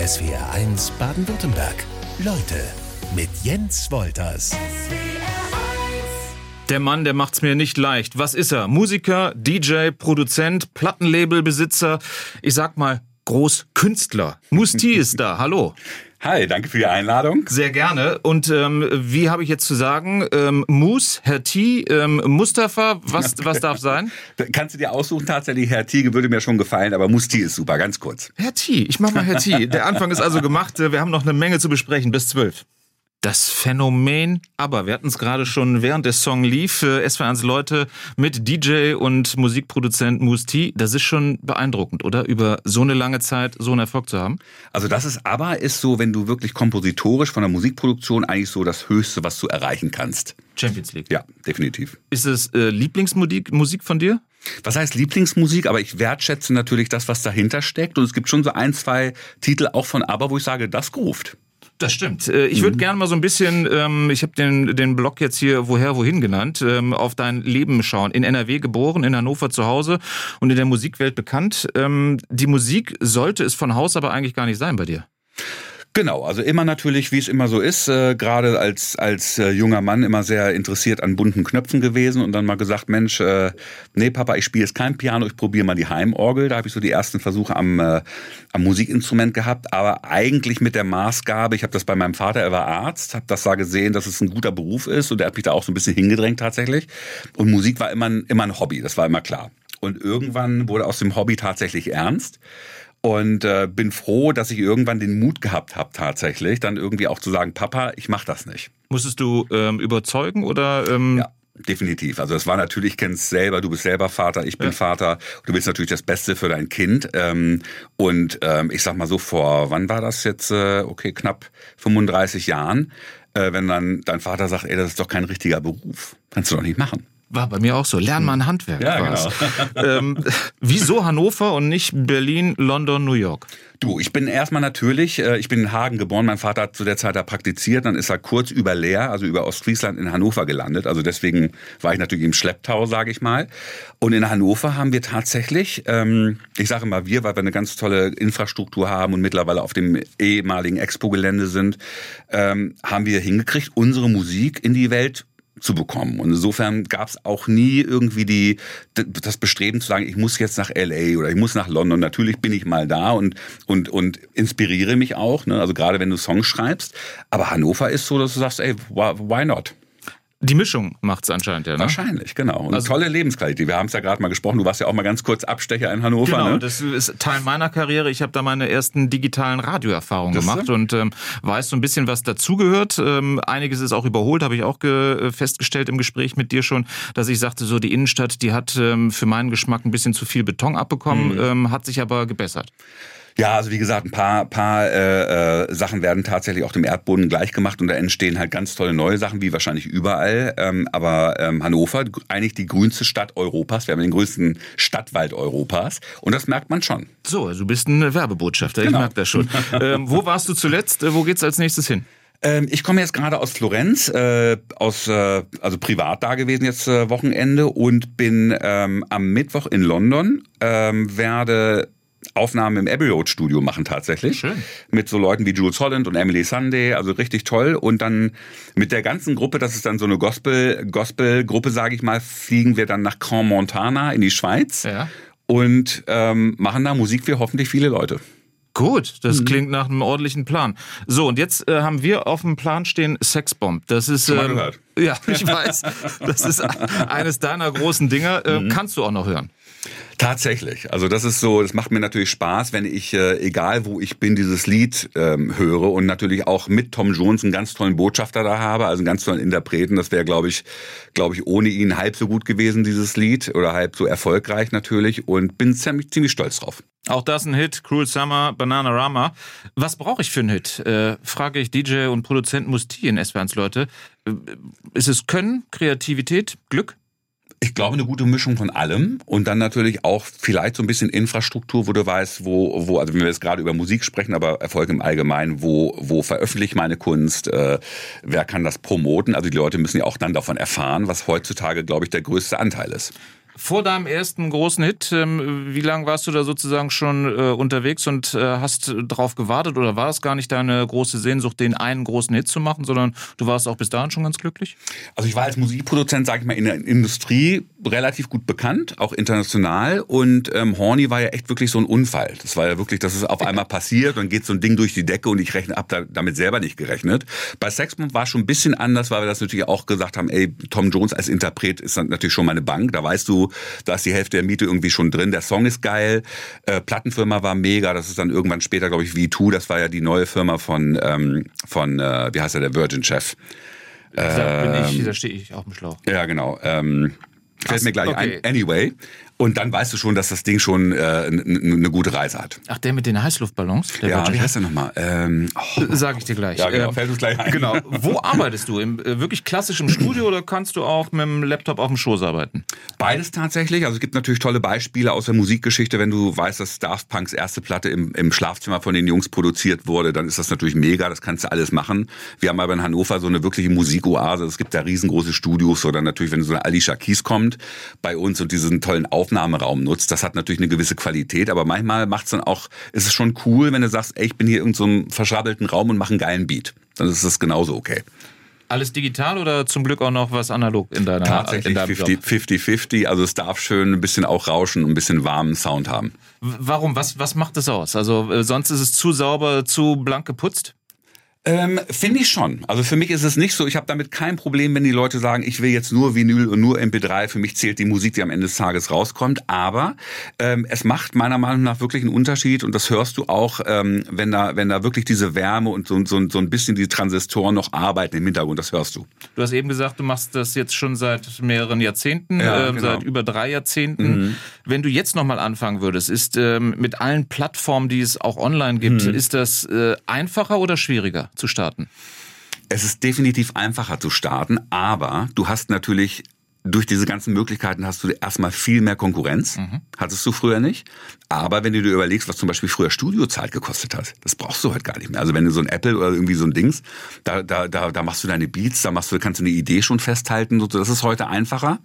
SWR1 Baden-Württemberg. Leute mit Jens Wolters. Der Mann, der macht's mir nicht leicht. Was ist er? Musiker, DJ, Produzent, Plattenlabelbesitzer. Ich sag mal, Großkünstler. Musti ist da. Hallo. Hi, danke für die Einladung. Sehr gerne. Und ähm, wie habe ich jetzt zu sagen? Ähm, Mus, Herr T, ähm, Mustafa, was, was darf sein? Kannst du dir aussuchen, tatsächlich, Herr T würde mir schon gefallen, aber Musti ist super, ganz kurz. Herr T, ich mach mal Herr T. Der Anfang ist also gemacht. Wir haben noch eine Menge zu besprechen bis zwölf. Das Phänomen, aber wir hatten es gerade schon während der Song lief, äh, SW1 Leute mit DJ und Musikproduzent Musti, das ist schon beeindruckend, oder? Über so eine lange Zeit so einen Erfolg zu haben? Also das ist aber, ist so, wenn du wirklich kompositorisch von der Musikproduktion eigentlich so das Höchste, was du erreichen kannst. Champions League. Ja, definitiv. Ist es äh, Lieblingsmusik Musik von dir? Was heißt Lieblingsmusik? Aber ich wertschätze natürlich das, was dahinter steckt. Und es gibt schon so ein, zwei Titel auch von Aber, wo ich sage, das groovt. Das stimmt. Äh, ich würde mhm. gerne mal so ein bisschen, ähm, ich habe den, den Blog jetzt hier woher, wohin genannt, ähm, auf dein Leben schauen. In NRW geboren, in Hannover zu Hause und in der Musikwelt bekannt. Ähm, die Musik sollte es von Haus aber eigentlich gar nicht sein bei dir. Genau, also immer natürlich, wie es immer so ist, äh, gerade als, als äh, junger Mann immer sehr interessiert an bunten Knöpfen gewesen und dann mal gesagt, Mensch, äh, nee Papa, ich spiele jetzt kein Piano, ich probiere mal die Heimorgel. Da habe ich so die ersten Versuche am, äh, am Musikinstrument gehabt, aber eigentlich mit der Maßgabe, ich habe das bei meinem Vater, er war Arzt, habe das da gesehen, dass es ein guter Beruf ist und er hat mich da auch so ein bisschen hingedrängt tatsächlich. Und Musik war immer immer ein Hobby, das war immer klar. Und irgendwann wurde aus dem Hobby tatsächlich ernst und äh, bin froh, dass ich irgendwann den Mut gehabt habe tatsächlich, dann irgendwie auch zu sagen, Papa, ich mach das nicht. Musstest du ähm, überzeugen oder? Ähm ja. Definitiv. Also es war natürlich, kennst selber, du bist selber Vater, ich bin ja. Vater. Du willst natürlich das Beste für dein Kind. Ähm, und ähm, ich sag mal so, vor, wann war das jetzt? Äh, okay, knapp 35 Jahren. Äh, wenn dann dein Vater sagt, ey, das ist doch kein richtiger Beruf. Kannst du doch nicht machen. War bei mir auch so. Lern mal ein Handwerk. Ja, genau. ähm, wieso Hannover und nicht Berlin, London, New York? Du, ich bin erstmal natürlich, äh, ich bin in Hagen geboren, mein Vater hat zu der Zeit da praktiziert, dann ist er kurz über Leer, also über Ostfriesland in Hannover gelandet. Also deswegen war ich natürlich im Schlepptau, sage ich mal. Und in Hannover haben wir tatsächlich, ähm, ich sage mal wir, weil wir eine ganz tolle Infrastruktur haben und mittlerweile auf dem ehemaligen Expo-Gelände sind, ähm, haben wir hingekriegt, unsere Musik in die Welt zu bekommen. Und insofern gab es auch nie irgendwie die, das Bestreben zu sagen, ich muss jetzt nach LA oder ich muss nach London. Natürlich bin ich mal da und, und, und inspiriere mich auch, ne? also gerade wenn du Songs schreibst. Aber Hannover ist so, dass du sagst, ey, why not? Die Mischung macht es anscheinend, ja. Ne? Wahrscheinlich, genau. Und also, tolle Lebensqualität. Wir haben es ja gerade mal gesprochen. Du warst ja auch mal ganz kurz Abstecher in Hannover. Genau, ne? das ist Teil meiner Karriere. Ich habe da meine ersten digitalen Radioerfahrungen gemacht so? und ähm, weiß so ein bisschen, was dazugehört. Ähm, einiges ist auch überholt, habe ich auch festgestellt im Gespräch mit dir schon, dass ich sagte, so die Innenstadt, die hat ähm, für meinen Geschmack ein bisschen zu viel Beton abbekommen, mhm. ähm, hat sich aber gebessert. Ja, also wie gesagt, ein paar, paar äh, äh, Sachen werden tatsächlich auch dem Erdboden gleichgemacht und da entstehen halt ganz tolle neue Sachen, wie wahrscheinlich überall. Ähm, aber ähm, Hannover, eigentlich die grünste Stadt Europas. Wir haben den größten Stadtwald Europas und das merkt man schon. So, also du bist ein Werbebotschafter, genau. ich merke das schon. ähm, wo warst du zuletzt? Äh, wo geht's als nächstes hin? Ähm, ich komme jetzt gerade aus Florenz, äh, aus äh, also privat da gewesen jetzt äh, Wochenende und bin ähm, am Mittwoch in London, ähm, werde Aufnahmen im Abbey Road Studio machen tatsächlich. Schön. Mit so Leuten wie Jules Holland und Emily Sunday, also richtig toll. Und dann mit der ganzen Gruppe, das ist dann so eine Gospel, Gospel-Gruppe, sage ich mal, fliegen wir dann nach Grand Montana in die Schweiz ja. und ähm, machen da Musik für hoffentlich viele Leute. Gut, das mhm. klingt nach einem ordentlichen Plan. So, und jetzt äh, haben wir auf dem Plan stehen Sexbomb. Das ist. Ähm, ja, ich weiß. Das ist eines deiner großen Dinger. Äh, mhm. Kannst du auch noch hören? Tatsächlich. Also das ist so, das macht mir natürlich Spaß, wenn ich, äh, egal wo ich bin, dieses Lied ähm, höre und natürlich auch mit Tom Jones einen ganz tollen Botschafter da habe, also einen ganz tollen Interpreten. Das wäre, glaube ich, glaube ich, ohne ihn halb so gut gewesen, dieses Lied, oder halb so erfolgreich natürlich und bin ziemlich, ziemlich stolz drauf. Auch das ein Hit, Cruel Summer, Banana Rama. Was brauche ich für einen Hit? Äh, frage ich DJ und Produzent Musti in S-Bahns Leute. Äh, ist es Können, Kreativität, Glück? Ich glaube, eine gute Mischung von allem und dann natürlich auch vielleicht so ein bisschen Infrastruktur, wo du weißt, wo, wo, also wenn wir jetzt gerade über Musik sprechen, aber Erfolg im Allgemeinen, wo, wo veröffentliche meine Kunst, äh, wer kann das promoten? Also die Leute müssen ja auch dann davon erfahren, was heutzutage, glaube ich, der größte Anteil ist. Vor deinem ersten großen Hit, ähm, wie lange warst du da sozusagen schon äh, unterwegs und äh, hast drauf gewartet oder war es gar nicht deine große Sehnsucht, den einen großen Hit zu machen, sondern du warst auch bis dahin schon ganz glücklich? Also ich war als Musikproduzent, sage ich mal, in der Industrie relativ gut bekannt, auch international und ähm, Horny war ja echt wirklich so ein Unfall. Das war ja wirklich, dass es auf einmal passiert und geht so ein Ding durch die Decke und ich rechne ab da, damit selber nicht gerechnet. Bei Sexbomb war schon ein bisschen anders, weil wir das natürlich auch gesagt haben, ey, Tom Jones als Interpret ist natürlich schon mal eine Bank, da weißt du, da ist die Hälfte der Miete irgendwie schon drin. Der Song ist geil, äh, Plattenfirma war mega. Das ist dann irgendwann später, glaube ich, V2. Das war ja die neue Firma von ähm, von äh, wie heißt er, der Virgin Chef. Da, bin ich, ähm, da stehe ich auf dem Schlauch. Ja, genau. Ähm, fällt mir gleich okay. ein. Anyway. Und dann weißt du schon, dass das Ding schon äh, eine gute Reise hat. Ach, der mit den Heißluftballons? Der ja, wie heißt der nochmal? Ähm, oh. Sag ich dir gleich. Ja, genau, ähm, fällt uns gleich ein. Genau. Wo arbeitest du? Im äh, wirklich klassischen Studio oder kannst du auch mit dem Laptop auf dem Schoß arbeiten? Beides tatsächlich. Also es gibt natürlich tolle Beispiele aus der Musikgeschichte. Wenn du weißt, dass Daft Punks erste Platte im, im Schlafzimmer von den Jungs produziert wurde, dann ist das natürlich mega. Das kannst du alles machen. Wir haben aber in Hannover so eine wirkliche Musikoase. Es gibt da riesengroße Studios. Oder natürlich, wenn so eine Alicia Keys kommt bei uns und diesen tollen Aufnahmeraum nutzt, das hat natürlich eine gewisse Qualität, aber manchmal macht es dann auch, ist es schon cool, wenn du sagst, ey, ich bin hier in so einem verschrabbelten Raum und mache einen geilen Beat. Dann ist das genauso okay. Alles digital oder zum Glück auch noch was analog in deiner Tatsächlich 50-50, also es darf schön ein bisschen auch rauschen und ein bisschen warmen Sound haben. Warum? Was, was macht das aus? Also äh, sonst ist es zu sauber, zu blank geputzt? Ähm, Finde ich schon. Also für mich ist es nicht so, ich habe damit kein Problem, wenn die Leute sagen, ich will jetzt nur Vinyl und nur MP3. Für mich zählt die Musik, die am Ende des Tages rauskommt. Aber ähm, es macht meiner Meinung nach wirklich einen Unterschied und das hörst du auch, ähm, wenn da wenn da wirklich diese Wärme und so, so, so ein bisschen die Transistoren noch arbeiten im Hintergrund, das hörst du. Du hast eben gesagt, du machst das jetzt schon seit mehreren Jahrzehnten, ja, ähm, genau. seit über drei Jahrzehnten. Mhm. Wenn du jetzt nochmal anfangen würdest, ist ähm, mit allen Plattformen, die es auch online gibt, mhm. ist das äh, einfacher oder schwieriger? Zu starten? Es ist definitiv einfacher zu starten, aber du hast natürlich durch diese ganzen Möglichkeiten hast du erstmal viel mehr Konkurrenz. Mhm. Hattest du früher nicht. Aber wenn du dir überlegst, was zum Beispiel früher Studiozeit gekostet hat, das brauchst du heute gar nicht mehr. Also wenn du so ein Apple oder irgendwie so ein Dings, da, da, da, da machst du deine Beats, da machst du, kannst du eine Idee schon festhalten. Das ist heute einfacher.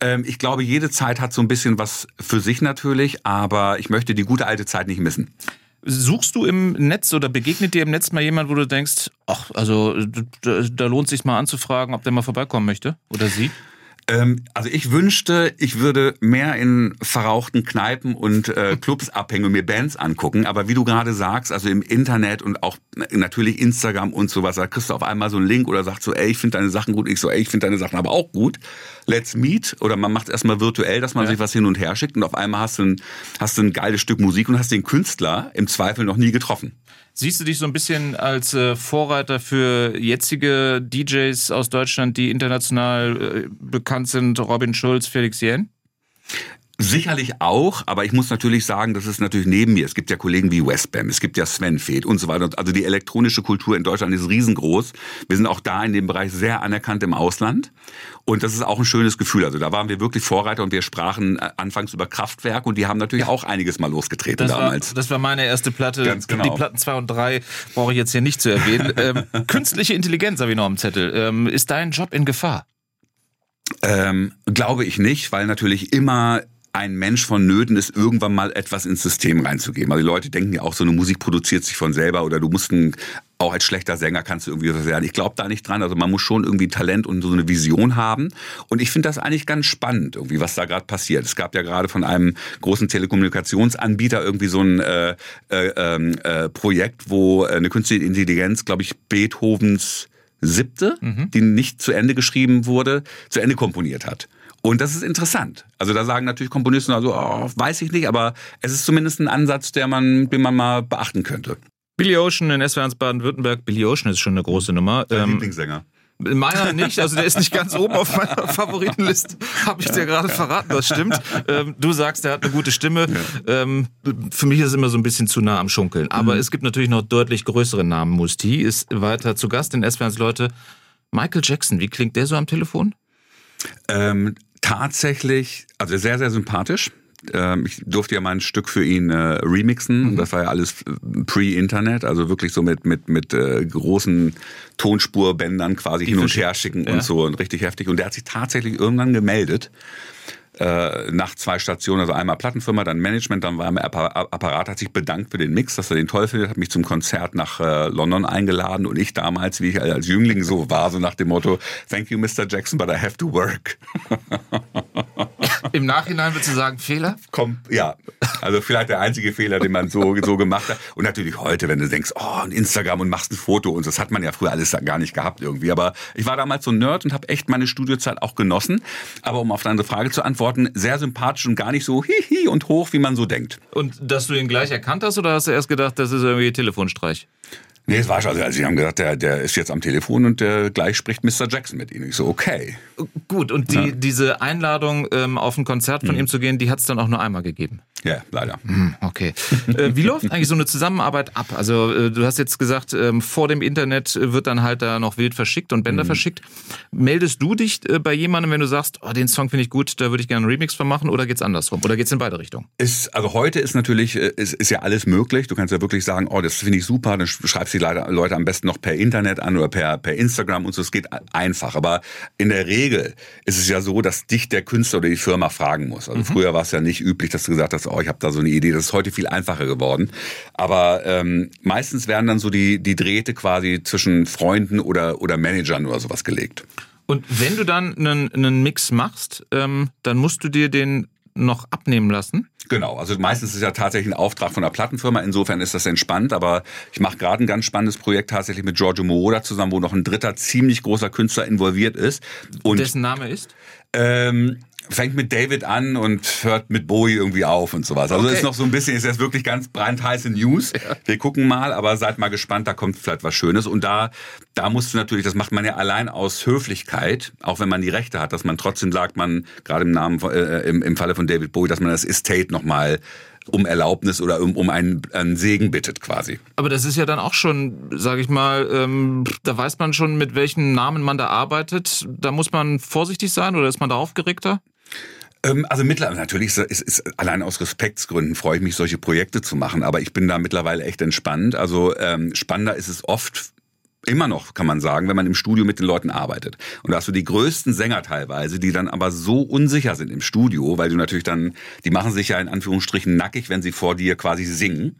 Ähm, ich glaube, jede Zeit hat so ein bisschen was für sich natürlich, aber ich möchte die gute alte Zeit nicht missen. Suchst du im Netz oder begegnet dir im Netz mal jemand, wo du denkst, ach, also da, da lohnt sich mal anzufragen, ob der mal vorbeikommen möchte oder sie? Ähm, also ich wünschte, ich würde mehr in verrauchten Kneipen und äh, Clubs abhängen und mir Bands angucken. Aber wie du gerade sagst, also im Internet und auch natürlich Instagram und sowas, da kriegst du auf einmal so einen Link oder sagst so, ey, ich finde deine Sachen gut. Ich so, ey, ich finde deine Sachen aber auch gut. Let's meet. Oder man macht es erstmal virtuell, dass man ja. sich was hin und her schickt und auf einmal hast du, ein, hast du ein geiles Stück Musik und hast den Künstler im Zweifel noch nie getroffen. Siehst du dich so ein bisschen als äh, Vorreiter für jetzige DJs aus Deutschland, die international äh, bekannt sind, Robin Schulz, Felix Jähn? Sicherlich auch, aber ich muss natürlich sagen, das ist natürlich neben mir. Es gibt ja Kollegen wie Westbam, es gibt ja Sven Feth und so weiter. Also die elektronische Kultur in Deutschland ist riesengroß. Wir sind auch da in dem Bereich sehr anerkannt im Ausland. Und das ist auch ein schönes Gefühl. Also da waren wir wirklich Vorreiter und wir sprachen äh, anfangs über Kraftwerk und die haben natürlich auch einiges mal losgetreten das damals. War, das war meine erste Platte. Ganz genau. Die Platten zwei und drei brauche ich jetzt hier nicht zu erwähnen. ähm, künstliche Intelligenz habe ich noch am Zettel. Ähm, ist dein Job in Gefahr? Ähm, glaube ich nicht, weil natürlich immer ein Mensch von Nöten ist, irgendwann mal etwas ins System reinzugeben. Also die Leute denken ja auch, so eine Musik produziert sich von selber oder du musst ein, auch als schlechter Sänger kannst du irgendwie was werden. Ich glaube da nicht dran. Also man muss schon irgendwie Talent und so eine Vision haben. Und ich finde das eigentlich ganz spannend, irgendwie, was da gerade passiert. Es gab ja gerade von einem großen Telekommunikationsanbieter irgendwie so ein äh, äh, ähm, äh, Projekt, wo eine künstliche Intelligenz, glaube ich, Beethovens siebte, mhm. die nicht zu Ende geschrieben wurde, zu Ende komponiert hat. Und das ist interessant. Also da sagen natürlich Komponisten, also oh, weiß ich nicht, aber es ist zumindest ein Ansatz, der man, den man mal beachten könnte. Billy Ocean in SW1 Baden-Württemberg. Billy Ocean ist schon eine große Nummer. Dein ähm, Lieblingssänger. Meiner nicht, also der ist nicht ganz oben auf meiner Favoritenliste, habe ich dir gerade verraten, das stimmt. Ähm, du sagst, der hat eine gute Stimme. Ja. Ähm, für mich ist es immer so ein bisschen zu nah am Schunkeln. Aber mhm. es gibt natürlich noch deutlich größere Namen. Musti ist weiter zu Gast in SW1 Leute. Michael Jackson, wie klingt der so am Telefon? Ähm, tatsächlich, also sehr, sehr sympathisch. Ähm, ich durfte ja mal ein Stück für ihn äh, remixen. Mhm. Das war ja alles äh, pre-Internet, also wirklich so mit, mit, mit äh, großen Tonspurbändern quasi Die hin und her schicken ja. und so und richtig heftig. Und der hat sich tatsächlich irgendwann gemeldet äh, nach zwei Stationen, also einmal Plattenfirma, dann Management, dann war er Apparat, hat sich bedankt für den Mix, dass er den toll findet, hat mich zum Konzert nach äh, London eingeladen und ich damals, wie ich als Jüngling so war, so nach dem Motto, thank you Mr. Jackson, but I have to work. Im Nachhinein würdest du sagen, Fehler? Komm, ja. Also vielleicht der einzige Fehler, den man so, so gemacht hat. Und natürlich heute, wenn du denkst, oh, ein Instagram und machst ein Foto und das hat man ja früher alles gar nicht gehabt irgendwie. Aber ich war damals so ein Nerd und habe echt meine Studiozeit auch genossen. Aber um auf deine Frage zu antworten, sehr sympathisch und gar nicht so hihi und hoch, wie man so denkt. Und dass du ihn gleich erkannt hast oder hast du erst gedacht, das ist irgendwie Telefonstreich? Nee, es war schon. Also, sie haben gesagt, der, der ist jetzt am Telefon und der gleich spricht Mr. Jackson mit ihnen. Ich so, okay. Gut, und die, ja. diese Einladung, ähm, auf ein Konzert von mhm. ihm zu gehen, die hat es dann auch nur einmal gegeben. Ja, leider. Hm, okay. äh, wie läuft eigentlich so eine Zusammenarbeit ab? Also äh, du hast jetzt gesagt, ähm, vor dem Internet wird dann halt da noch wild verschickt und Bänder mhm. verschickt. Meldest du dich äh, bei jemandem, wenn du sagst, oh, den Song finde ich gut, da würde ich gerne einen Remix von machen oder geht's andersrum? Oder geht's in beide Richtungen? Ist, also heute ist natürlich, äh, ist, ist ja alles möglich. Du kannst ja wirklich sagen, oh, das finde ich super, dann schreibst du die Leute am besten noch per Internet an oder per, per Instagram und so. Es geht einfach. Aber in der Regel ist es ja so, dass dich der Künstler oder die Firma fragen muss. Also mhm. früher war es ja nicht üblich, dass du gesagt hast, oh, ich habe da so eine Idee. Das ist heute viel einfacher geworden. Aber ähm, meistens werden dann so die, die Drähte quasi zwischen Freunden oder, oder Managern oder sowas gelegt. Und wenn du dann einen, einen Mix machst, ähm, dann musst du dir den noch abnehmen lassen? Genau, also meistens ist es ja tatsächlich ein Auftrag von der Plattenfirma, insofern ist das entspannt, aber ich mache gerade ein ganz spannendes Projekt tatsächlich mit Giorgio Moroder zusammen, wo noch ein dritter ziemlich großer Künstler involviert ist. Und Dessen Name ist? Ähm, fängt mit David an und hört mit Bowie irgendwie auf und sowas. Also okay. ist noch so ein bisschen, ist jetzt wirklich ganz brandheiße News. Ja. Wir gucken mal, aber seid mal gespannt, da kommt vielleicht was Schönes. Und da, da musst du natürlich, das macht man ja allein aus Höflichkeit, auch wenn man die Rechte hat, dass man trotzdem sagt, man, gerade im Namen, äh, im, im Falle von David Bowie, dass man das Estate nochmal um Erlaubnis oder um, um einen, einen Segen bittet quasi. Aber das ist ja dann auch schon, sage ich mal, ähm, da weiß man schon, mit welchen Namen man da arbeitet. Da muss man vorsichtig sein oder ist man da aufgeregter? Ähm, also mittlerweile natürlich ist, ist, allein aus Respektsgründen freue ich mich, solche Projekte zu machen, aber ich bin da mittlerweile echt entspannt. Also ähm, spannender ist es oft immer noch, kann man sagen, wenn man im Studio mit den Leuten arbeitet. Und da hast du die größten Sänger teilweise, die dann aber so unsicher sind im Studio, weil du natürlich dann, die machen sich ja in Anführungsstrichen nackig, wenn sie vor dir quasi singen.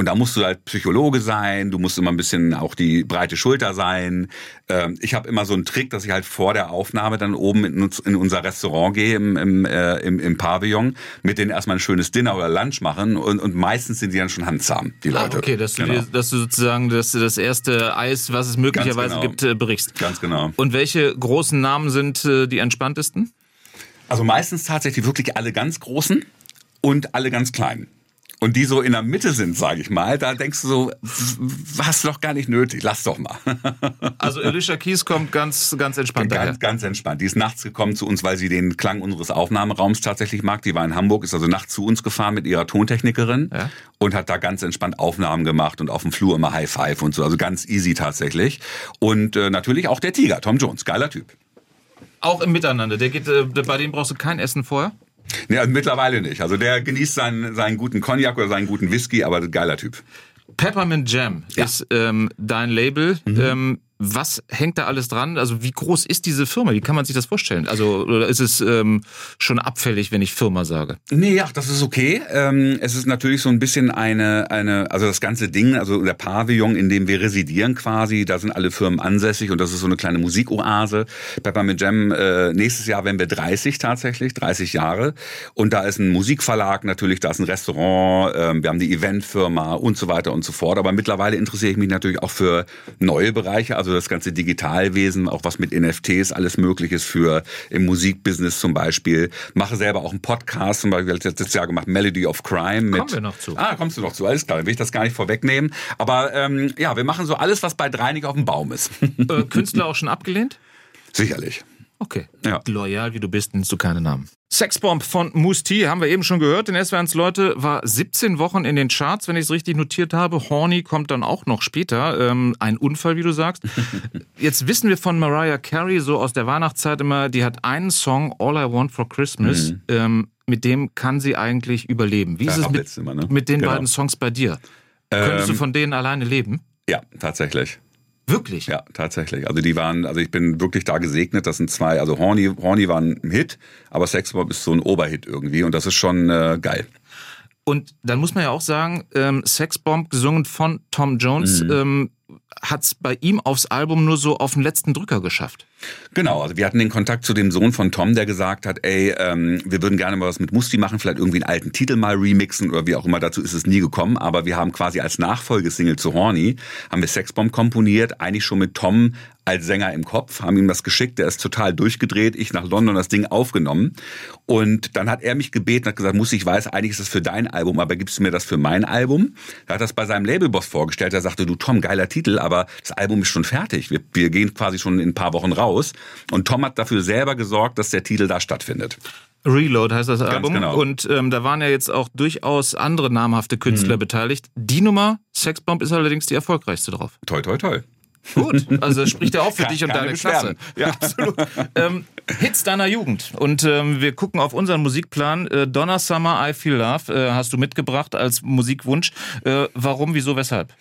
Und da musst du halt Psychologe sein, du musst immer ein bisschen auch die breite Schulter sein. Ähm, ich habe immer so einen Trick, dass ich halt vor der Aufnahme dann oben in unser Restaurant gehe im, im, äh, im, im Pavillon, mit denen erstmal ein schönes Dinner oder Lunch machen und, und meistens sind die dann schon handzahm, die ah, Leute. Ah, okay, dass du, genau. dir, dass du sozusagen das, das erste Eis, was es möglicherweise genau. gibt, äh, berichst. Ganz genau. Und welche großen Namen sind äh, die entspanntesten? Also meistens tatsächlich wirklich alle ganz großen und alle ganz kleinen und die so in der Mitte sind, sage ich mal, da denkst du so, was doch gar nicht nötig, lass doch mal. Also Alicia Keys kommt ganz, ganz entspannt Ganz, ganz entspannt. Die ist nachts gekommen zu uns, weil sie den Klang unseres Aufnahmeraums tatsächlich mag. Die war in Hamburg, ist also nachts zu uns gefahren mit ihrer Tontechnikerin ja. und hat da ganz entspannt Aufnahmen gemacht und auf dem Flur immer High Five und so. Also ganz easy tatsächlich. Und äh, natürlich auch der Tiger, Tom Jones, geiler Typ. Auch im Miteinander. Der geht, äh, bei dem brauchst du kein Essen vorher? Nee, also mittlerweile nicht. Also der genießt seinen, seinen guten Cognac oder seinen guten Whisky, aber geiler Typ. Peppermint Jam ja. ist ähm, dein Label. Mhm. Ähm, was hängt da alles dran? Also wie groß ist diese Firma? Wie kann man sich das vorstellen? Also oder ist es ähm, schon abfällig, wenn ich Firma sage? Nee, ja, das ist okay. Ähm, es ist natürlich so ein bisschen eine, eine, also das ganze Ding, also der Pavillon, in dem wir residieren quasi, da sind alle Firmen ansässig und das ist so eine kleine Musikoase. Peppermint Jam, äh, nächstes Jahr werden wir 30 tatsächlich, 30 Jahre. Und da ist ein Musikverlag natürlich, da ist ein Restaurant, äh, wir haben die Eventfirma und so weiter und so fort. Aber mittlerweile interessiere ich mich natürlich auch für neue Bereiche, also also das ganze Digitalwesen, auch was mit NFTs alles Mögliches für im Musikbusiness zum Beispiel. Mache selber auch einen Podcast, zum Beispiel letztes Jahr gemacht, Melody of Crime. Mit, Kommen wir noch zu. Ah, kommst du noch zu, alles klar, dann will ich das gar nicht vorwegnehmen. Aber ähm, ja, wir machen so alles, was bei Dreinig auf dem Baum ist. Äh, Künstler auch schon abgelehnt? Sicherlich. Okay. Ja. Loyal wie du bist, nennst du keine Namen. Sexbomb von Musti haben wir eben schon gehört. Den SWRs Leute war 17 Wochen in den Charts, wenn ich es richtig notiert habe. Horny kommt dann auch noch später. Ähm, ein Unfall, wie du sagst. Jetzt wissen wir von Mariah Carey so aus der Weihnachtszeit immer, die hat einen Song, All I Want for Christmas. Mhm. Ähm, mit dem kann sie eigentlich überleben. Wie ist Ja, es mit, Mal, ne? mit den Genau. beiden Songs bei dir? Könntest du Ähm, von denen alleine leben? Ja, tatsächlich. Wirklich? Ja, tatsächlich. Also die waren, also ich bin wirklich da gesegnet. Das sind zwei, also Horny, Horny war ein Hit, aber Sexbomb ist so ein Oberhit irgendwie und das ist schon äh, geil. Und dann muss man ja auch sagen, ähm, Sexbomb, gesungen von Tom Jones, Mhm. ähm, hat es bei ihm aufs Album nur so auf den letzten Drücker geschafft. Genau, also wir hatten den Kontakt zu dem Sohn von Tom, der gesagt hat, ey, ähm, wir würden gerne mal was mit Musti machen, vielleicht irgendwie einen alten Titel mal remixen oder wie auch immer, dazu ist es nie gekommen, aber wir haben quasi als Nachfolgesingle zu Horny, haben wir Sexbomb komponiert, eigentlich schon mit Tom als Sänger im Kopf, haben ihm das geschickt, der ist total durchgedreht, ich nach London das Ding aufgenommen. Und dann hat er mich gebeten, hat gesagt, Musti, ich weiß, eigentlich ist das für dein Album, aber gibst du mir das für mein Album? Er hat das bei seinem Labelboss vorgestellt, er sagte, du Tom, geiler Titel, aber das Album ist schon fertig, wir, wir gehen quasi schon in ein paar Wochen raus und Tom hat dafür selber gesorgt, dass der Titel da stattfindet. Reload heißt das Album. genau. Und ähm, da waren ja jetzt auch durchaus andere namhafte Künstler Mhm. beteiligt. Die Nummer, Sexbomb, ist allerdings die erfolgreichste drauf. Toi, toi, toi. Gut, also das spricht ja auch für dich und deine Klasse. Ja, absolut. ähm, Hits deiner Jugend. Und ähm, wir gucken auf unseren Musikplan. Äh, Donna Summer, I Feel Love äh, hast du mitgebracht als Musikwunsch. Äh, warum, wieso, weshalb?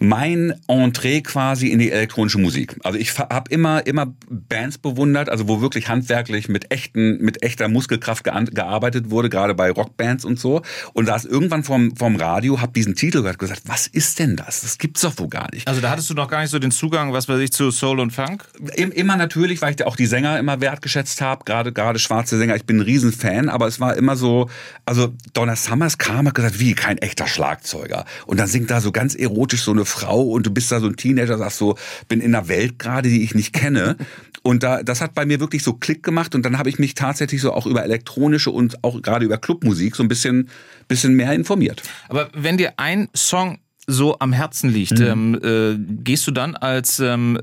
mein Entree quasi in die elektronische Musik. Also ich habe immer immer Bands bewundert, also wo wirklich handwerklich mit echten mit echter Muskelkraft gearbeitet wurde, gerade bei Rockbands und so. Und da ist irgendwann vom vom Radio, hab diesen Titel gehört, gesagt, was ist denn das? Das gibt's doch wohl gar nicht. Also da hattest du noch gar nicht so den Zugang, was weiß ich, zu Soul und Funk? Im- Immer natürlich, weil ich da auch die Sänger immer wertgeschätzt habe, gerade gerade schwarze Sänger. Ich bin ein Riesenfan, aber es war immer so, also Donna Summers kam und gesagt, wie kein echter Schlagzeuger. Und dann singt da so ganz erotisch so eine Frau und du bist da so ein Teenager, sagst so, bin in einer Welt gerade, die ich nicht kenne. Und da, das hat bei mir wirklich so Klick gemacht und dann habe ich mich tatsächlich so auch über elektronische und auch gerade über Clubmusik so ein bisschen, bisschen mehr informiert. Aber wenn dir ein Song so am Herzen liegt, ähm, äh, gehst du dann als ähm,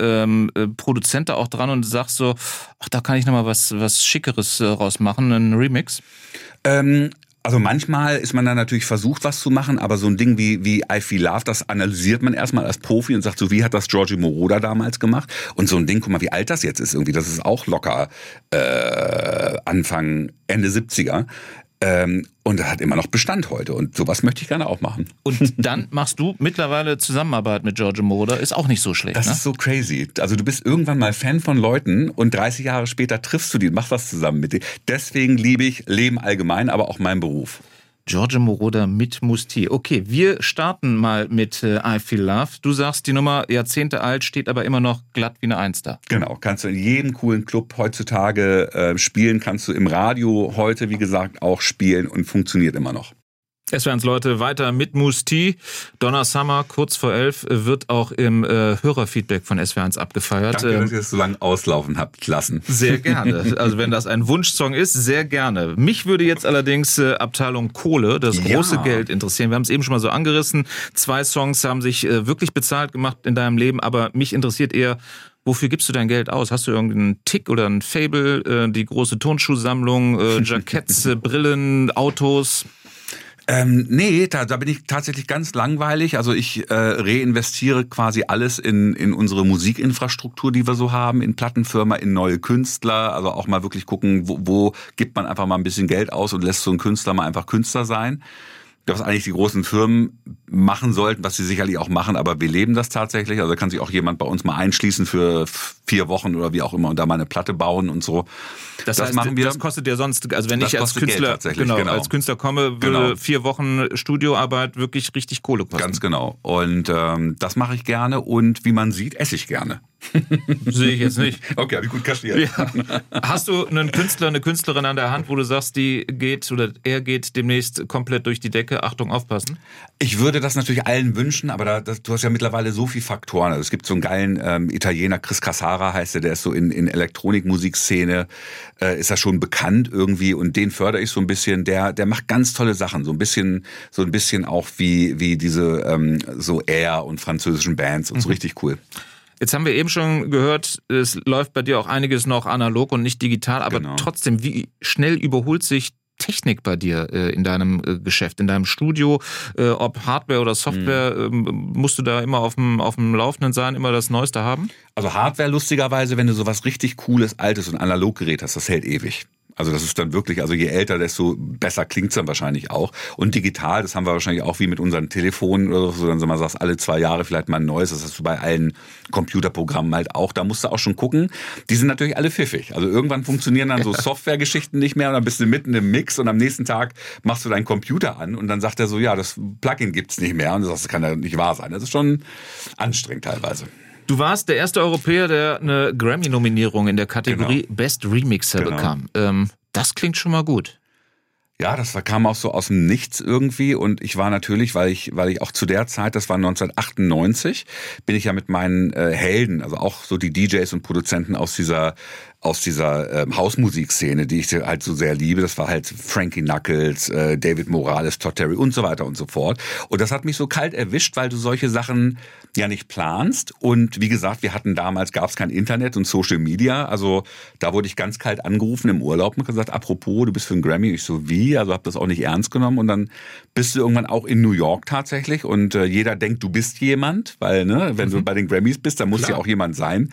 äh, Produzent da auch dran und sagst so, ach, da kann ich nochmal was, was Schickeres äh, rausmachen, einen Remix? Ähm, also manchmal ist man dann natürlich versucht, was zu machen, aber so ein Ding wie, wie I Feel Love, das analysiert man erstmal als Profi und sagt so, wie hat das Giorgio Moroder damals gemacht? Und so ein Ding, guck mal, wie alt das jetzt ist irgendwie, das ist auch locker äh, Anfang, Ende 70er. Ähm, und das hat immer noch Bestand heute. Und sowas möchte ich gerne auch machen. Und dann machst du mittlerweile Zusammenarbeit mit Giorgio Moroder, ist auch nicht so schlecht, Das ne? ist so crazy. Also du bist irgendwann mal Fan von Leuten und 30 Jahre später triffst du die, machst was zusammen mit denen. Deswegen liebe ich Leben allgemein, aber auch meinen Beruf. Giorgio Moroder mit Musti. Okay, wir starten mal mit äh, I Feel Love. Du sagst, die Nummer Jahrzehnte alt, steht aber immer noch glatt wie eine Eins da. Genau, kannst du in jedem coolen Club heutzutage äh, spielen, kannst du im Radio heute, wie gesagt, auch spielen und funktioniert immer noch. Es werden Leute weiter mit Musti. Donna Summer, kurz vor elf, wird auch im äh, Hörerfeedback von SW1 abgefeiert. Danke, Ähm, dass ihr das so lange auslaufen habt lassen. Sehr gerne. Also wenn das ein Wunschsong ist, sehr gerne. Mich würde jetzt allerdings äh, Abteilung Kohle, das Ja. große Geld interessieren. Wir haben es eben schon mal so angerissen. Zwei Songs haben sich äh, wirklich bezahlt gemacht in deinem Leben, aber mich interessiert eher, wofür gibst du dein Geld aus? Hast du irgendeinen Tick oder ein Fable, äh, die große Turnschuhsammlung, äh, Jacketts, äh, Brillen, Autos? Ähm, nee, da, da bin ich tatsächlich ganz langweilig. Also ich äh, reinvestiere quasi alles in, in unsere Musikinfrastruktur, die wir so haben, in Plattenfirma, in neue Künstler. Also auch mal wirklich gucken, wo, wo gibt man einfach mal ein bisschen Geld aus und lässt so einen Künstler mal einfach Künstler sein. Das eigentlich die großen Firmen machen sollten, was sie sicherlich auch machen, aber wir leben das tatsächlich. Also da kann sich auch jemand bei uns mal einschließen für vier Wochen oder wie auch immer und da mal eine Platte bauen und so. Das, Das heißt, machen wir. das kostet ja sonst, also wenn ich als Künstler, genau, genau. als Künstler komme, würde Genau. vier Wochen Studioarbeit wirklich richtig Kohle kosten. Ganz genau. Und ähm, das mache ich gerne und wie man sieht, esse ich gerne. Sehe ich jetzt nicht. Okay, habe ich gut kaschiert. Ja. Hast du einen Künstler, eine Künstlerin an der Hand, wo du sagst, die geht oder er geht demnächst komplett durch die Decke? Achtung, aufpassen. Ich würde das natürlich allen wünschen, aber da, das, du hast ja mittlerweile so viel Faktoren. Also es gibt so einen geilen ähm, Italiener, Chris Cassara heißt er, der ist so in, in Elektronikmusikszene, äh, ist er schon bekannt irgendwie und den fördere ich so ein bisschen. Der, der macht ganz tolle Sachen, so ein bisschen, so ein bisschen auch wie, wie diese ähm, so Air und französischen Bands und so richtig cool. Jetzt haben wir eben schon gehört, es läuft bei dir auch einiges noch analog und nicht digital, aber Genau. trotzdem, wie schnell überholt sich Technik bei dir äh, in deinem äh, Geschäft, in deinem Studio, äh, ob Hardware oder Software, Mhm. ähm, musst du da immer auf dem, auf dem Laufenden sein, immer das Neueste haben? Also Hardware lustigerweise, wenn du sowas richtig cooles, altes und Analoggerät hast, das hält ewig. Also das ist dann wirklich, also je älter, desto besser klingt's dann wahrscheinlich auch. Und digital, das haben wir wahrscheinlich auch wie mit unseren Telefonen oder so, dann mal sagst, alle zwei Jahre vielleicht mal ein neues, das hast du bei allen Computerprogrammen halt auch. Da musst du auch schon gucken. Die sind natürlich alle pfiffig. Also irgendwann funktionieren dann so Softwaregeschichten nicht mehr und dann bist du mitten im Mix und am nächsten Tag machst du deinen Computer an und dann sagt er so, ja, das Plugin gibt's nicht mehr. Und du sagst, das kann ja nicht wahr sein. Das ist schon anstrengend teilweise. Du warst der erste Europäer, der eine Grammy-Nominierung in der Kategorie genau. Best Remixer genau. bekam. Ähm, das klingt schon mal gut. Ja, das kam auch so aus dem Nichts irgendwie und ich war natürlich, weil ich, weil ich auch zu der Zeit, das war 1998, bin ich ja mit meinen äh, Helden, also auch so die DJs und Produzenten aus dieser aus dieser ähm, Hausmusikszene, die ich halt so sehr liebe. Das war halt Frankie Knuckles, äh, David Morales, Todd Terry und so weiter und so fort. Und das hat mich so kalt erwischt, weil du solche Sachen ja nicht planst. Und wie gesagt, wir hatten damals, gab es kein Internet und Social Media. Also da wurde ich ganz kalt angerufen im Urlaub und gesagt, apropos, du bist für einen Grammy. Ich so, wie? Also habe das auch nicht ernst genommen. Und dann bist du irgendwann auch in New York tatsächlich. Und äh, jeder denkt, du bist jemand, weil ne, wenn mhm. du bei den Grammys bist, dann muss ja auch jemand sein.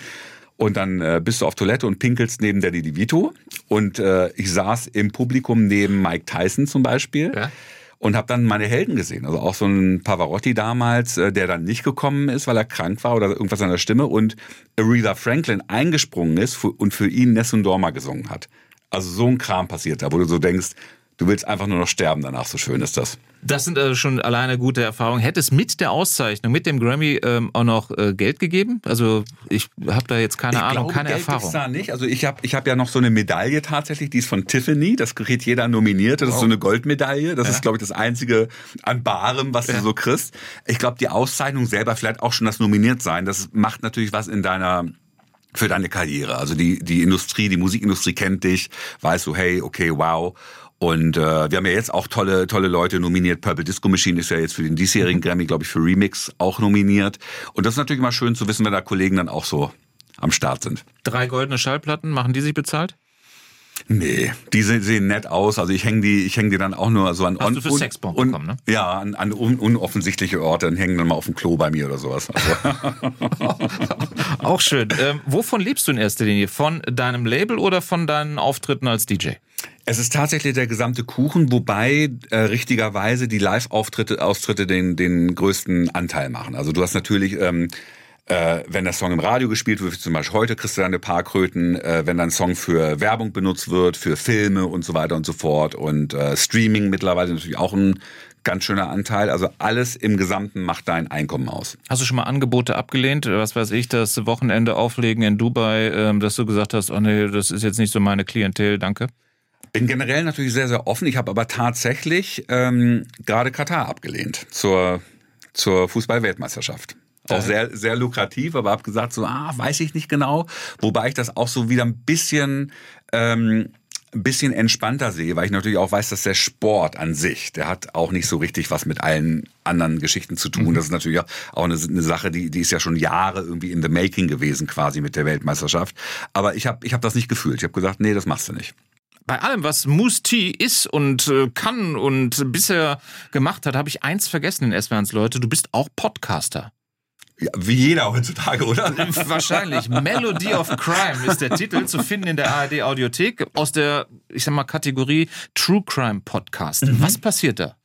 Und dann äh, bist du auf Toilette und pinkelst neben Daddy DeVito. Und äh, ich saß im Publikum neben Mike Tyson zum Beispiel. Ja. Und habe dann meine Helden gesehen. Also auch so ein Pavarotti damals, äh, der dann nicht gekommen ist, weil er krank war oder irgendwas an der Stimme. Und Aretha Franklin eingesprungen ist und für ihn Nessun Dorma gesungen hat. Also so ein Kram passiert da, wo du so denkst, du willst einfach nur noch sterben danach, so schön ist das. Das sind also schon alleine gute Erfahrungen. Hätte es mit der Auszeichnung, mit dem Grammy ähm, auch noch äh, Geld gegeben? Also ich habe da jetzt keine ich Ahnung, glaube, keine Geld Erfahrung. da nicht. Also ich habe ich hab ja noch so eine Medaille tatsächlich, die ist von Tiffany. Das kriegt jeder Nominierte. Das wow. ist so eine Goldmedaille. Das ja. ist, glaube ich, das einzige an Barem, was ja. du so kriegst. Ich glaube, die Auszeichnung selber, vielleicht auch schon das Nominiert-Sein, das macht natürlich was in deiner für deine Karriere. Also die, die Industrie, die Musikindustrie kennt dich, weißt du, hey, okay, wow. Und äh, wir haben ja jetzt auch tolle, tolle Leute nominiert. Purple Disco Machine ist ja jetzt für den diesjährigen mhm. Grammy, glaube ich, für Remix auch nominiert. Und das ist natürlich immer schön zu wissen, wenn da Kollegen dann auch so am Start sind. Drei goldene Schallplatten, machen die sich bezahlt? Nee, die sehen nett aus. Also ich hänge die, ich hänge die dann auch nur so an Hast du für Sexbomb bekommen, ne? Ja, an, an un, unoffensichtliche Orte und hängen dann mal auf dem Klo bei mir oder sowas. Also. auch schön. Ähm, wovon lebst du in erster Linie? Von deinem Label oder von deinen Auftritten als DJ? Es ist tatsächlich der gesamte Kuchen, wobei äh, richtigerweise die Live-Auftritte Austritte den, den größten Anteil machen. Also du hast natürlich ähm, äh, wenn der Song im Radio gespielt wird, wie zum Beispiel heute kriegst du dann eine paar Kröten, äh, wenn dann Song für Werbung benutzt wird, für Filme und so weiter und so fort und äh, Streaming mittlerweile natürlich auch ein ganz schöner Anteil. Also alles im Gesamten macht dein Einkommen aus. Hast du schon mal Angebote abgelehnt? Was weiß ich, das Wochenende auflegen in Dubai, ähm, dass du gesagt hast, oh nee, das ist jetzt nicht so meine Klientel, danke? Bin generell natürlich sehr, sehr offen. Ich habe aber tatsächlich ähm, gerade Katar abgelehnt zur, zur Fußball-Weltmeisterschaft. Auch sehr, sehr lukrativ, aber habe gesagt, so, ah, weiß ich nicht genau. Wobei ich das auch so wieder ein bisschen, ähm, ein bisschen entspannter sehe, weil ich natürlich auch weiß, dass der Sport an sich, der hat auch nicht so richtig was mit allen anderen Geschichten zu tun. Mhm. Das ist natürlich auch eine, eine, Sache, die, die ist ja schon Jahre irgendwie in the making gewesen, quasi mit der Weltmeisterschaft. Aber ich habe ich hab das nicht gefühlt. Ich habe gesagt, nee, das machst du nicht bei allem, was Moose T ist und äh, kann und bisher gemacht hat, habe ich eins vergessen in SWRs Leute. Du bist auch Podcaster. Ja, wie jeder heutzutage, oder? Wahrscheinlich. Melody of Crime ist der Titel, zu finden in der ARD Audiothek aus der, ich sag mal, Kategorie True Crime Podcast. Mhm. Was passiert da?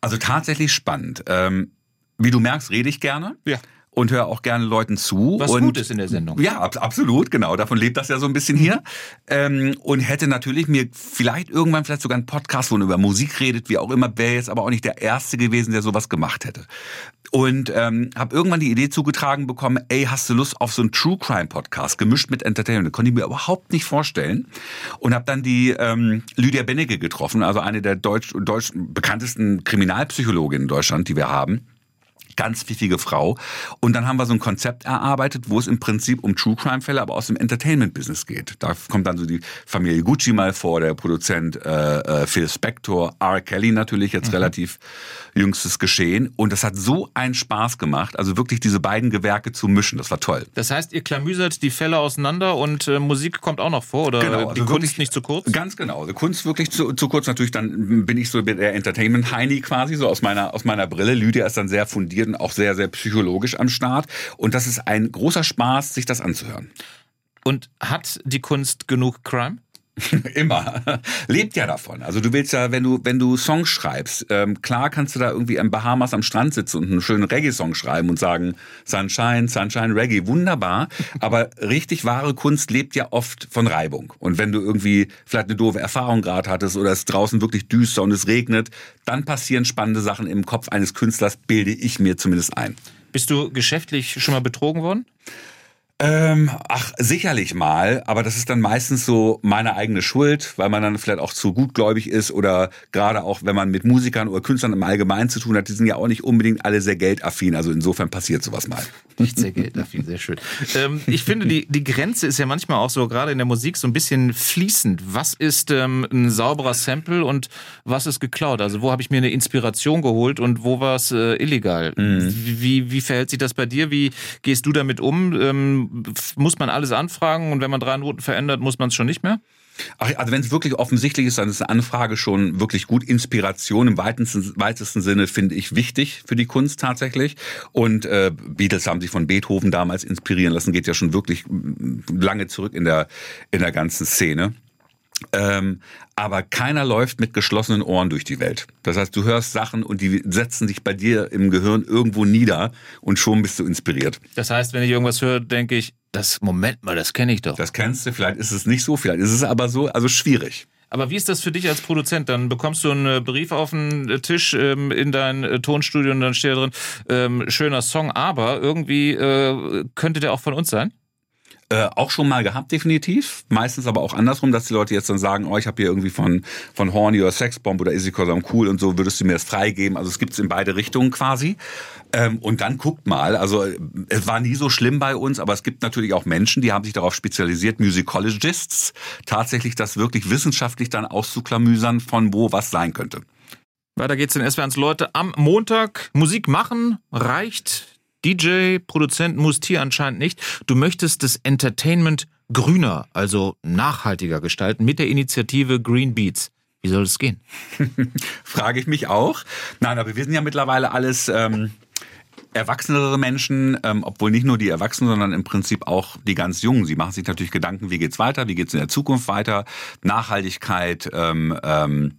Also tatsächlich spannend. Ähm, wie du merkst, rede ich gerne. Ja und höre auch gerne Leuten zu. Was und, gut ist in der Sendung. Ja, absolut, genau. Davon lebt das ja so ein bisschen hier. Ähm, und hätte natürlich mir vielleicht irgendwann vielleicht sogar einen Podcast, wo man über Musik redet, wie auch immer, wäre jetzt aber auch nicht der Erste gewesen, der sowas gemacht hätte. Und ähm, habe irgendwann die Idee zugetragen bekommen, ey, hast du Lust auf so einen True Crime Podcast, gemischt mit Entertainment? Das konnte ich mir überhaupt nicht vorstellen. Und habe dann die ähm, Lydia Bennecke getroffen, also eine der deutsch, deutsch bekanntesten Kriminalpsychologinnen in Deutschland, die wir haben ganz pfiffige Frau. Und dann haben wir so ein Konzept erarbeitet, wo es im Prinzip um True Crime Fälle, aber aus dem Entertainment Business geht. Da kommt dann so die Familie Gucci mal vor, der Produzent äh, äh, Phil Spector, R. Kelly natürlich jetzt mhm. relativ jüngstes Geschehen. Und das hat so einen Spaß gemacht, also wirklich diese beiden Gewerke zu mischen. Das war toll. Das heißt, ihr klamüsert die Fälle auseinander und äh, Musik kommt auch noch vor oder genau, also die Kunst nicht zu kurz? Ganz genau. Die Kunst wirklich zu, zu kurz. Natürlich dann bin ich so der Entertainment-Heini quasi, so aus meiner, aus meiner Brille. Lydia ist dann sehr fundiert und auch sehr, sehr psychologisch am Start. Und das ist ein großer Spaß, sich das anzuhören. Und hat die Kunst genug Crime? Immer. Lebt ja davon. Also du willst ja, wenn du, wenn du Songs schreibst, ähm, klar kannst du da irgendwie im Bahamas am Strand sitzen und einen schönen Reggae-Song schreiben und sagen, Sunshine, Sunshine, Reggae, wunderbar. Aber richtig wahre Kunst lebt ja oft von Reibung. Und wenn du irgendwie vielleicht eine doofe Erfahrung gerade hattest oder es draußen wirklich düster und es regnet, dann passieren spannende Sachen im Kopf eines Künstlers, bilde ich mir zumindest ein. Bist du geschäftlich schon mal betrogen worden? Ähm, ach, sicherlich mal, aber das ist dann meistens so meine eigene Schuld, weil man dann vielleicht auch zu gutgläubig ist oder gerade auch, wenn man mit Musikern oder Künstlern im Allgemeinen zu tun hat, die sind ja auch nicht unbedingt alle sehr geldaffin, also insofern passiert sowas mal. Nicht sehr geldaffin, sehr schön. Ähm, ich finde, die, die Grenze ist ja manchmal auch so, gerade in der Musik, so ein bisschen fließend. Was ist ähm, ein sauberer Sample und was ist geklaut? Also wo habe ich mir eine Inspiration geholt und wo war es äh, illegal? Mhm. Wie, wie verhält sich das bei dir? Wie gehst du damit um? Muss man alles anfragen und wenn man drei Noten verändert, muss man es schon nicht mehr? Ach, also wenn es wirklich offensichtlich ist, dann ist eine Anfrage schon wirklich gut. Inspiration im weitesten, weitesten Sinne finde ich wichtig für die Kunst tatsächlich. Und äh, Beatles haben sich von Beethoven damals inspirieren lassen, geht ja schon wirklich lange zurück in der in der ganzen Szene. Ähm, aber keiner läuft mit geschlossenen Ohren durch die Welt. Das heißt, du hörst Sachen und die setzen sich bei dir im Gehirn irgendwo nieder und schon bist du inspiriert. Das heißt, wenn ich irgendwas höre, denke ich, das Moment mal, das kenne ich doch. Das kennst du, vielleicht ist es nicht so, vielleicht ist es aber so, also schwierig. Aber wie ist das für dich als Produzent? Dann bekommst du einen Brief auf den Tisch ähm, in dein äh, Tonstudio und dann steht da drin, ähm, schöner Song, aber irgendwie äh, könnte der auch von uns sein? Äh, auch schon mal gehabt, definitiv. Meistens aber auch andersrum, dass die Leute jetzt dann sagen, oh, ich habe hier irgendwie von, von Horny oder Sexbomb oder It Cause I'm Cool und so, würdest du mir das freigeben? Also es gibt's in beide Richtungen quasi. Ähm, und dann guckt mal, also es war nie so schlimm bei uns, aber es gibt natürlich auch Menschen, die haben sich darauf spezialisiert, Musicologists, tatsächlich das wirklich wissenschaftlich dann auszuklamüsern, von wo was sein könnte. Weiter geht's in SWRs Leute. Am Montag Musik machen reicht DJ, Produzent musst hier anscheinend nicht. Du möchtest das Entertainment grüner, also nachhaltiger gestalten mit der Initiative Green Beats. Wie soll es gehen? Frage ich mich auch. Nein, aber wir sind ja mittlerweile alles ähm, erwachsenere Menschen, ähm, obwohl nicht nur die Erwachsenen, sondern im Prinzip auch die ganz Jungen. Sie machen sich natürlich Gedanken, wie geht's weiter, wie geht's in der Zukunft weiter, Nachhaltigkeit, ähm, ähm,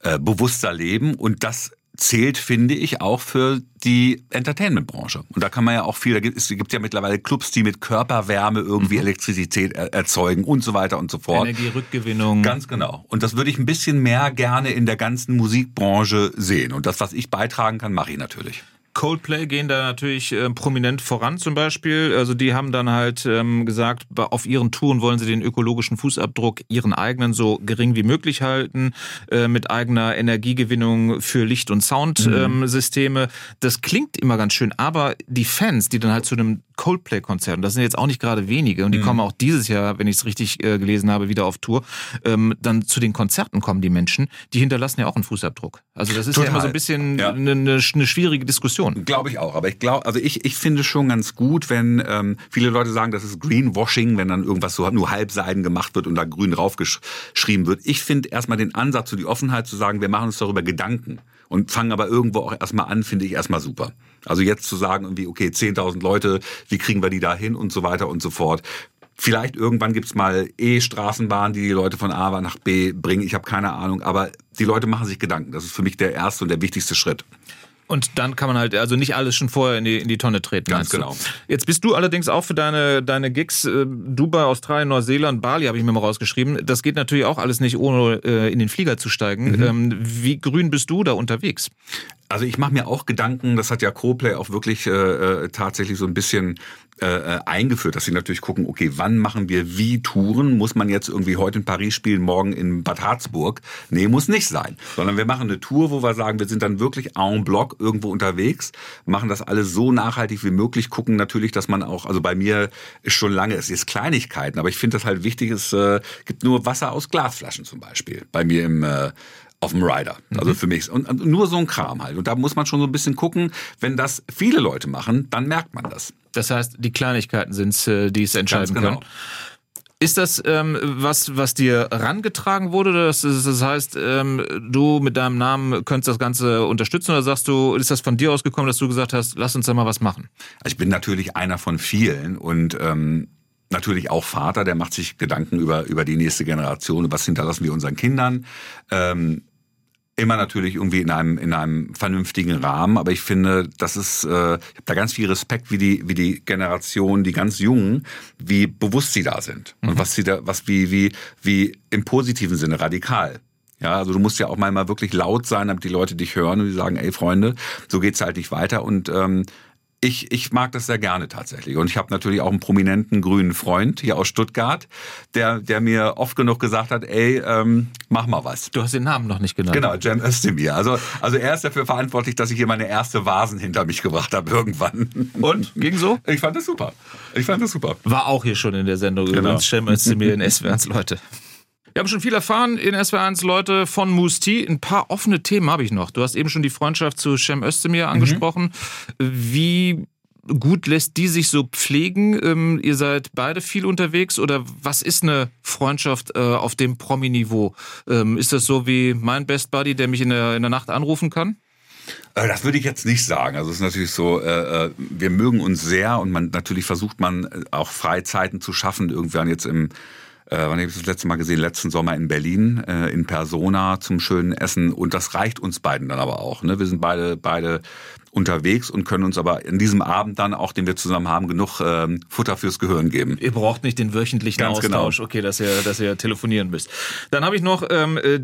äh, bewusster Leben und das zählt, finde ich, auch für die Entertainment-Branche. Und da kann man ja auch viel, da gibt, es gibt ja mittlerweile Clubs, die mit Körperwärme irgendwie mhm. Elektrizität erzeugen und so weiter und so fort. Energierückgewinnung. Ganz genau. Und das würde ich ein bisschen mehr gerne in der ganzen Musikbranche sehen. Und das, was ich beitragen kann, mache ich natürlich. Coldplay gehen da natürlich äh, prominent voran zum Beispiel. Also die haben dann halt ähm, gesagt, auf ihren Touren wollen sie den ökologischen Fußabdruck ihren eigenen so gering wie möglich halten, äh, mit eigener Energiegewinnung für Licht- und Soundsysteme. Mhm. Ähm, das klingt immer ganz schön, aber die Fans, die dann halt zu einem Coldplay-Konzert, und das sind jetzt auch nicht gerade wenige, und die mhm. kommen auch dieses Jahr, wenn ich es richtig äh, gelesen habe, wieder auf Tour, ähm, dann zu den Konzerten kommen die Menschen, die hinterlassen ja auch einen Fußabdruck. Also das ist Total. ja immer so ein bisschen ja. eine, eine, eine schwierige Diskussion. Glaube ich auch, aber ich glaube, also ich, ich finde schon ganz gut, wenn ähm, viele Leute sagen, das ist Greenwashing, wenn dann irgendwas so nur halbseiden gemacht wird und da grün draufgeschrieben wird. Ich finde erstmal den Ansatz, so die Offenheit zu sagen, wir machen uns darüber Gedanken und fangen aber irgendwo auch erstmal an, finde ich erstmal super. Also jetzt zu sagen, irgendwie, okay, 10.000 Leute, wie kriegen wir die da hin und so weiter und so fort. Vielleicht irgendwann gibt's mal E-Straßenbahnen, die die Leute von A nach B bringen. Ich habe keine Ahnung, aber die Leute machen sich Gedanken. Das ist für mich der erste und der wichtigste Schritt. Und dann kann man halt also nicht alles schon vorher in die, in die Tonne treten. Ganz genau. Jetzt bist du allerdings auch für deine, deine Gigs äh, Dubai, Australien, Neuseeland, Bali habe ich mir mal rausgeschrieben. Das geht natürlich auch alles nicht, ohne äh, in den Flieger zu steigen. Mhm. Ähm, wie grün bist du da unterwegs? Also ich mache mir auch Gedanken, das hat ja CoPlay auch wirklich äh, äh tatsächlich so ein bisschen äh, äh, eingeführt, dass sie natürlich gucken, okay, wann machen wir wie Touren? Muss man jetzt irgendwie heute in Paris spielen, morgen in Bad Harzburg? Nee, muss nicht sein. Sondern wir machen eine Tour, wo wir sagen, wir sind dann wirklich en bloc irgendwo unterwegs, machen das alles so nachhaltig wie möglich, gucken natürlich, dass man auch, also bei mir ist schon lange, es ist Kleinigkeiten, aber ich finde das halt wichtig, es äh, gibt nur Wasser aus Glasflaschen zum Beispiel. Bei mir im äh, auf dem Rider. Also mhm. für mich. Und nur so ein Kram halt. Und da muss man schon so ein bisschen gucken, wenn das viele Leute machen, dann merkt man das. Das heißt, die Kleinigkeiten sind es, äh, die es entscheiden genau. können. Ist das ähm, was, was dir rangetragen wurde? Das, das heißt, ähm, du mit deinem Namen könntest das Ganze unterstützen oder sagst du, ist das von dir ausgekommen, dass du gesagt hast, lass uns da mal was machen? Also ich bin natürlich einer von vielen und ähm, natürlich auch Vater, der macht sich Gedanken über, über die nächste Generation, was hinterlassen wir unseren Kindern. Ähm, immer natürlich irgendwie in einem in einem vernünftigen Rahmen, aber ich finde, das ist äh, ich habe da ganz viel Respekt, wie die wie die Generation, die ganz jungen, wie bewusst sie da sind mhm. und was sie da was wie wie wie im positiven Sinne radikal. Ja, also du musst ja auch mal wirklich laut sein, damit die Leute dich hören und die sagen, ey Freunde, so geht's halt nicht weiter und ähm, ich, ich mag das sehr gerne tatsächlich. Und ich habe natürlich auch einen prominenten grünen Freund hier aus Stuttgart, der, der mir oft genug gesagt hat, ey, ähm, mach mal was. Du hast den Namen noch nicht genannt. Genau, Cem Özdemir. Also, also er ist dafür verantwortlich, dass ich hier meine erste Vasen hinter mich gebracht habe irgendwann. Und? Ging so? Ich fand das super. Ich fand das super. War auch hier schon in der Sendung genau. übrigens, Cem Özdemir in SWRs Leute. Wir haben schon viel erfahren in SW1, Leute, von T. Ein paar offene Themen habe ich noch. Du hast eben schon die Freundschaft zu Cem Özdemir mhm. angesprochen. Mhm. Wie gut lässt die sich so pflegen? Ähm, ihr seid beide viel unterwegs oder was ist eine Freundschaft äh, auf dem Promi-Niveau? Ähm, ist das so wie mein Best Buddy, der mich in der, in der Nacht anrufen kann? Äh, das würde ich jetzt nicht sagen. Also es ist natürlich so, äh, äh, wir mögen uns sehr und man natürlich versucht man auch Freizeiten zu schaffen. Irgendwann jetzt im äh, wann habe ich das letzte Mal gesehen? Letzten Sommer in Berlin, äh, in Persona zum schönen Essen. Und das reicht uns beiden dann aber auch. Ne? Wir sind beide, beide unterwegs und können uns aber in diesem Abend dann, auch den wir zusammen haben, genug ähm, Futter fürs Gehirn geben. Ihr braucht nicht den wöchentlichen Ganz genau. Austausch, genau. okay, dass ihr, dass ihr telefonieren müsst. Dann habe ich noch ähm, äh,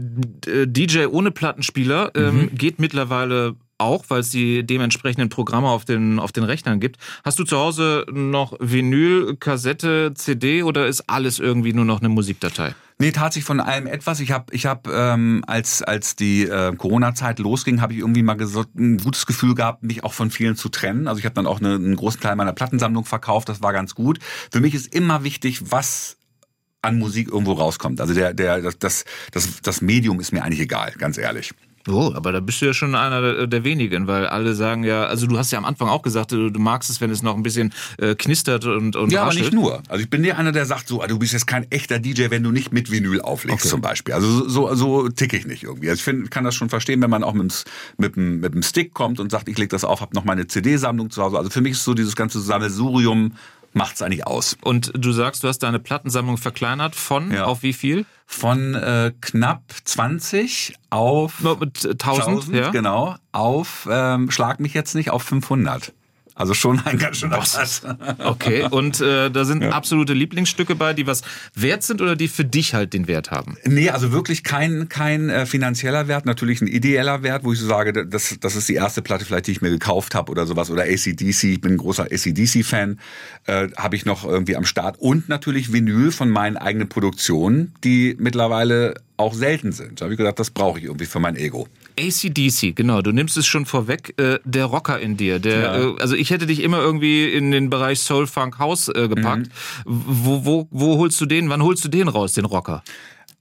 DJ ohne Plattenspieler, ähm, mhm. geht mittlerweile auch, weil es die dementsprechenden Programme auf den, auf den Rechnern gibt. Hast du zu Hause noch Vinyl, Kassette, CD oder ist alles irgendwie nur noch eine Musikdatei? Nee, tatsächlich von allem etwas. Ich habe, ich hab, ähm, als als die äh, Corona-Zeit losging, habe ich irgendwie mal ein gutes Gefühl gehabt, mich auch von vielen zu trennen. Also ich habe dann auch eine, einen großen Teil meiner Plattensammlung verkauft. Das war ganz gut. Für mich ist immer wichtig, was an Musik irgendwo rauskommt. Also der, der, das, das, das Medium ist mir eigentlich egal, ganz ehrlich. Oh, aber da bist du ja schon einer der wenigen, weil alle sagen ja, also du hast ja am Anfang auch gesagt, du, du magst es, wenn es noch ein bisschen äh, knistert und, und Ja, raschelt. aber nicht nur. Also ich bin der einer, der sagt so, ah, du bist jetzt kein echter DJ, wenn du nicht mit Vinyl auflegst okay. zum Beispiel. Also so, so tick ich nicht irgendwie. Also ich find, kann das schon verstehen, wenn man auch mit, mit, mit dem Stick kommt und sagt, ich leg das auf, hab noch meine CD-Sammlung zu Hause. Also für mich ist so dieses ganze Sammelsurium macht's eigentlich aus. Und du sagst, du hast deine Plattensammlung verkleinert von ja. auf wie viel? Von äh, knapp 20 auf no, mit 1000, 1000 ja. genau, auf ähm, schlag mich jetzt nicht auf 500. Also schon ein ganz schöner Pass. Okay, und äh, da sind ja. absolute Lieblingsstücke bei, die was wert sind oder die für dich halt den Wert haben? Nee, also wirklich kein, kein äh, finanzieller Wert, natürlich ein ideeller Wert, wo ich so sage, das, das ist die erste Platte vielleicht, die ich mir gekauft habe oder sowas. Oder ACDC, ich bin ein großer ACDC-Fan, äh, habe ich noch irgendwie am Start. Und natürlich Vinyl von meinen eigenen Produktionen, die mittlerweile auch selten sind. Da habe ich gedacht, das brauche ich irgendwie für mein Ego. ACDC, genau, du nimmst es schon vorweg, äh, der Rocker in dir. Der, ja. äh, also ich hätte dich immer irgendwie in den Bereich Soul Funk House äh, gepackt. Mhm. Wo, wo, wo holst du den, wann holst du den raus, den Rocker?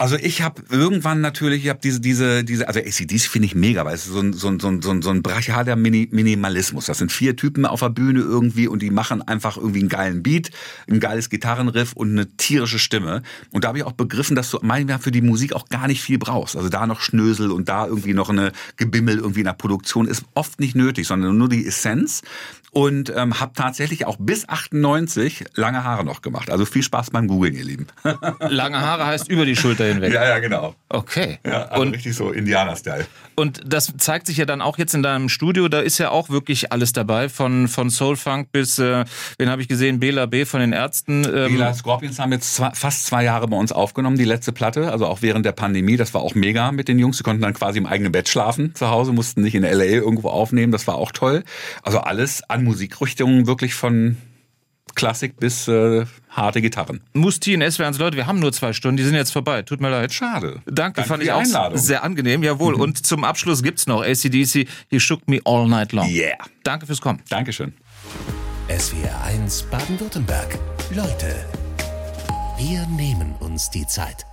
Also ich habe irgendwann natürlich, ich habe diese, diese, diese, also ACDC finde ich mega, weil es ist so ein, so ein, so ein, so ein, so ein brachialer Mini Minimalismus. Das sind vier Typen auf der Bühne irgendwie und die machen einfach irgendwie einen geilen Beat, ein geiles Gitarrenriff und eine tierische Stimme. Und da habe ich auch begriffen, dass du manchmal für die Musik auch gar nicht viel brauchst. Also da noch Schnösel und da irgendwie noch eine Gebimmel irgendwie in der Produktion ist oft nicht nötig, sondern nur die Essenz und ähm, habe tatsächlich auch bis 98 lange Haare noch gemacht. Also viel Spaß beim Googlen, ihr Lieben. lange Haare heißt über die Schulter hinweg. Ja, ja, genau. Okay. Ja, also und richtig so Indianer-Style. Und das zeigt sich ja dann auch jetzt in deinem Studio. Da ist ja auch wirklich alles dabei, von von Soulfunk bis, äh, wen habe ich gesehen, Bela B von den Ärzten. Ähm. Bela Scorpions haben jetzt zwei, fast zwei Jahre bei uns aufgenommen, die letzte Platte. Also auch während der Pandemie. Das war auch mega mit den Jungs. Sie konnten dann quasi im eigenen Bett schlafen zu Hause, mussten nicht in L.A. irgendwo aufnehmen. Das war auch toll. Also alles an Musikrichtungen wirklich von Klassik bis äh, harte Gitarren. Musti in SWRs Leute, wir haben nur zwei Stunden, die sind jetzt vorbei. Tut mir leid. Schade. Danke, Danke fand ich auch Einladung. sehr angenehm, jawohl. Mhm. Und zum Abschluss gibt's noch ACDC, You Shook Me All Night Long. Yeah. Danke fürs Kommen. Dankeschön. SWR 1 Baden-Württemberg. Leute, wir nehmen uns die Zeit.